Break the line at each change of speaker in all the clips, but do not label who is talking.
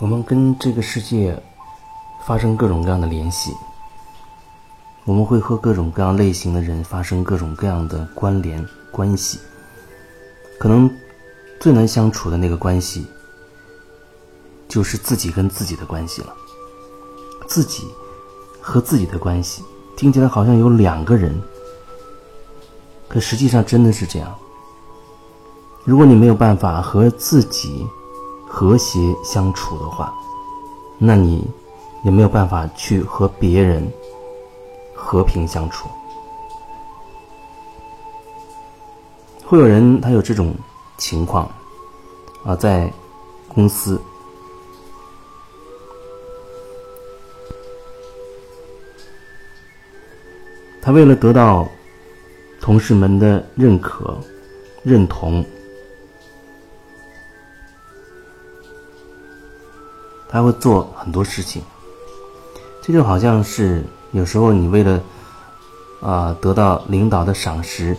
我们跟这个世界发生各种各样的联系，我们会和各种各样类型的人发生各种各样的关联关系。可能最难相处的那个关系，就是自己跟自己的关系了。自己和自己的关系，听起来好像有两个人，可实际上真的是这样。如果你没有办法和自己和谐相处的话，那你也没有办法去和别人和平相处。会有人他有这种情况啊，在公司，他为了得到同事们的认可、认同。他会做很多事情，这就好像是有时候你为了啊得到领导的赏识，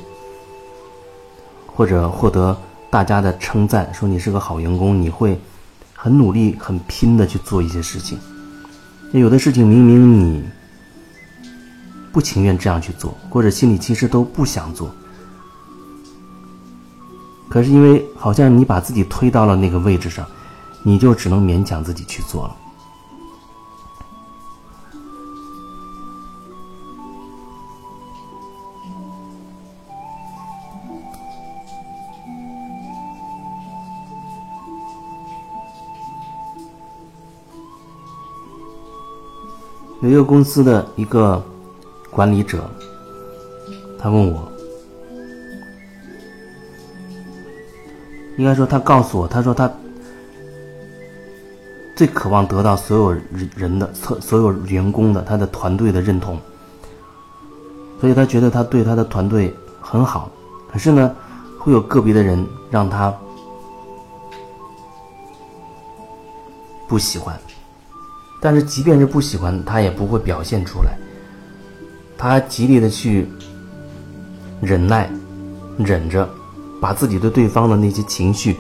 或者获得大家的称赞，说你是个好员工，你会很努力、很拼的去做一些事情。有的事情明明你不情愿这样去做，或者心里其实都不想做，可是因为好像你把自己推到了那个位置上。你就只能勉强自己去做了。有一个公司的一个管理者，他问我，应该说他告诉我，他说他。最渴望得到所有人的、所所有员工的、他的团队的认同，所以他觉得他对他的团队很好。可是呢，会有个别的人让他不喜欢，但是即便是不喜欢，他也不会表现出来，他极力的去忍耐、忍着，把自己对对方的那些情绪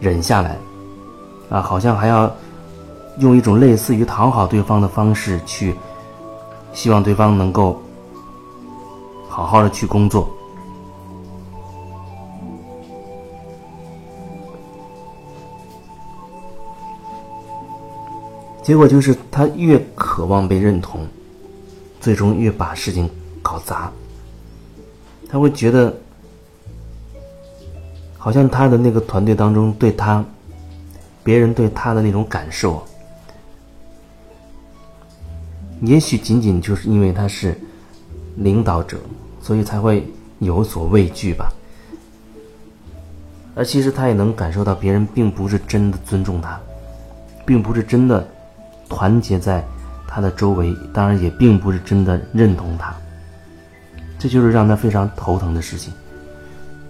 忍下来，啊，好像还要。用一种类似于讨好对方的方式去，希望对方能够好好的去工作，结果就是他越渴望被认同，最终越把事情搞砸。他会觉得，好像他的那个团队当中对他，别人对他的那种感受。也许仅仅就是因为他是领导者，所以才会有所畏惧吧。而其实他也能感受到别人并不是真的尊重他，并不是真的团结在他的周围，当然也并不是真的认同他。这就是让他非常头疼的事情。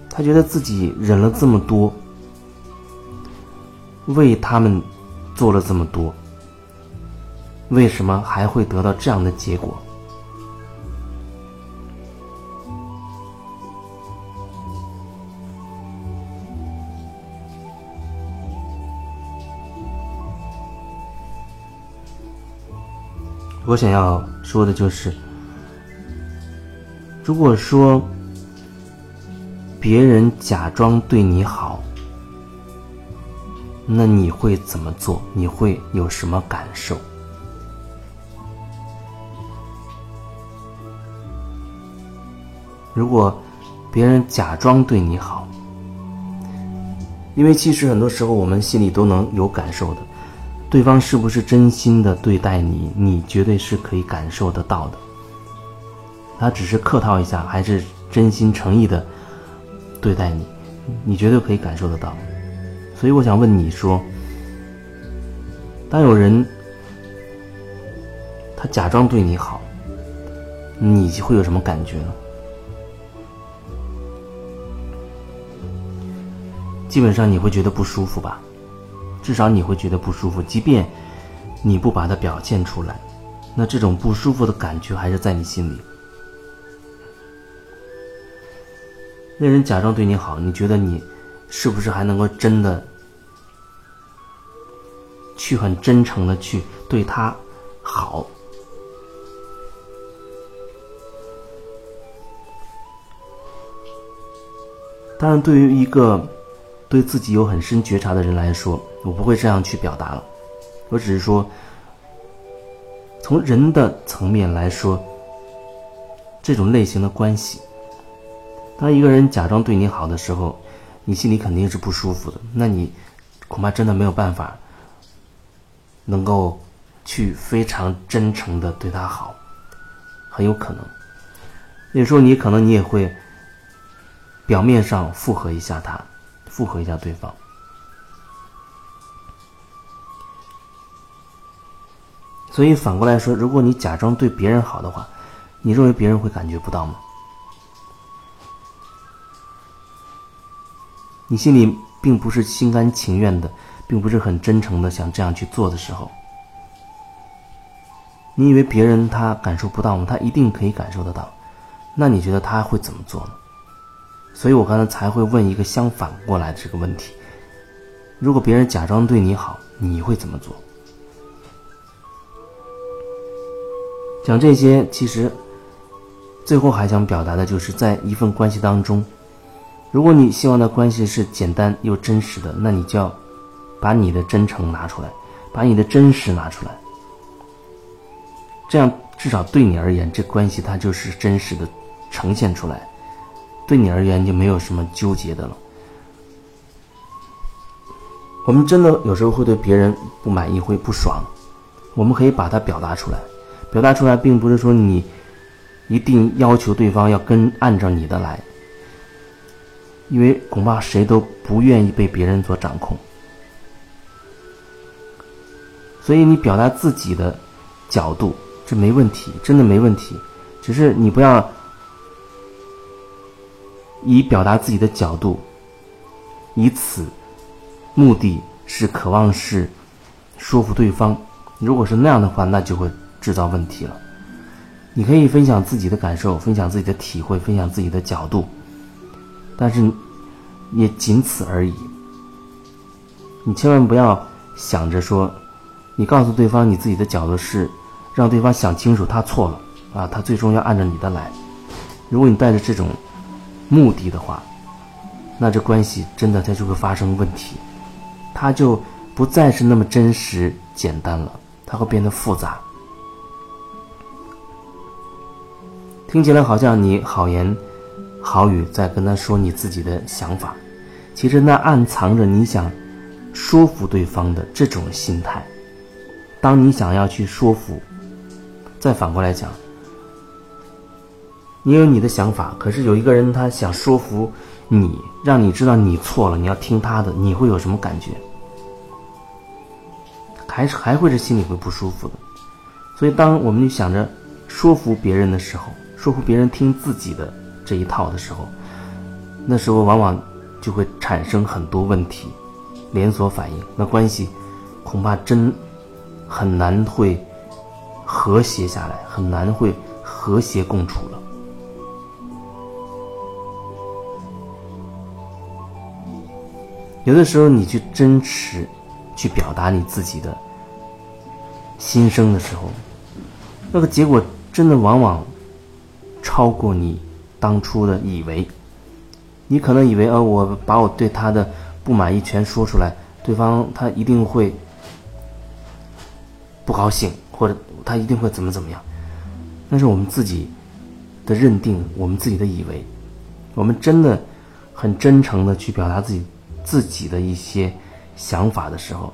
他觉得自己忍了这么多，为他们做了这么多。为什么还会得到这样的结果？我想要说的就是，如果说别人假装对你好，那你会怎么做？你会有什么感受？如果别人假装对你好，因为其实很多时候我们心里都能有感受的，对方是不是真心的对待你，你绝对是可以感受得到的。他只是客套一下，还是真心诚意的对待你，你绝对可以感受得到。所以我想问你说，当有人他假装对你好，你会有什么感觉呢？基本上你会觉得不舒服吧，至少你会觉得不舒服。即便你不把它表现出来，那这种不舒服的感觉还是在你心里。那人假装对你好，你觉得你是不是还能够真的去很真诚的去对他好。当然，对于一个对自己有很深觉察的人来说，我不会这样去表达了。我只是说，从人的层面来说，这种类型的关系，当一个人假装对你好的时候，你心里肯定是不舒服的。那你恐怕真的没有办法能够去非常真诚的对他好，很有可能。那时候你可能你也会。表面上附和一下他，附和一下对方。所以反过来说，如果你假装对别人好的话，你认为别人会感觉不到吗？你心里并不是心甘情愿的，并不是很真诚的想这样去做的时候，你以为别人他感受不到吗？他一定可以感受得到。那你觉得他会怎么做呢？所以我刚才才会问一个相反过来的这个问题：如果别人假装对你好，你会怎么做？讲这些，其实最后还想表达的就是，在一份关系当中，如果你希望的关系是简单又真实的，那你就要把你的真诚拿出来，把你的真实拿出来，这样至少对你而言，这关系它就是真实的呈现出来。对你而言就没有什么纠结的了。我们真的有时候会对别人不满意，会不爽，我们可以把它表达出来。表达出来，并不是说你一定要求对方要跟按照你的来，因为恐怕谁都不愿意被别人所掌控。所以你表达自己的角度，这没问题，真的没问题。只是你不要。以表达自己的角度，以此目的是渴望是说服对方。如果是那样的话，那就会制造问题了。你可以分享自己的感受，分享自己的体会，分享自己的角度，但是也仅此而已。你千万不要想着说，你告诉对方你自己的角度是让对方想清楚他错了啊，他最终要按照你的来。如果你带着这种。目的的话，那这关系真的它就会发生问题，它就不再是那么真实简单了，它会变得复杂。听起来好像你好言好语在跟他说你自己的想法，其实那暗藏着你想说服对方的这种心态。当你想要去说服，再反过来讲。你有你的想法，可是有一个人他想说服你，让你知道你错了，你要听他的，你会有什么感觉？还是还会是心里会不舒服的。所以，当我们就想着说服别人的时候，说服别人听自己的这一套的时候，那时候往往就会产生很多问题，连锁反应，那关系恐怕真很难会和谐下来，很难会和谐共处了。有的时候，你去真实去表达你自己的心声的时候，那个结果真的往往超过你当初的以为。你可能以为，呃，我把我对他的不满意全说出来，对方他一定会不高兴，或者他一定会怎么怎么样。那是我们自己的认定，我们自己的以为。我们真的很真诚的去表达自己。自己的一些想法的时候，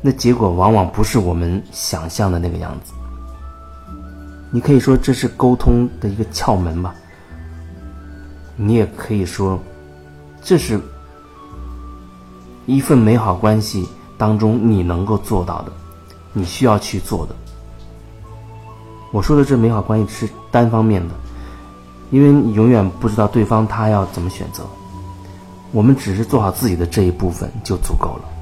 那结果往往不是我们想象的那个样子。你可以说这是沟通的一个窍门吧，你也可以说这是一份美好关系当中你能够做到的，你需要去做的。我说的这美好关系是单方面的，因为你永远不知道对方他要怎么选择。我们只是做好自己的这一部分就足够了。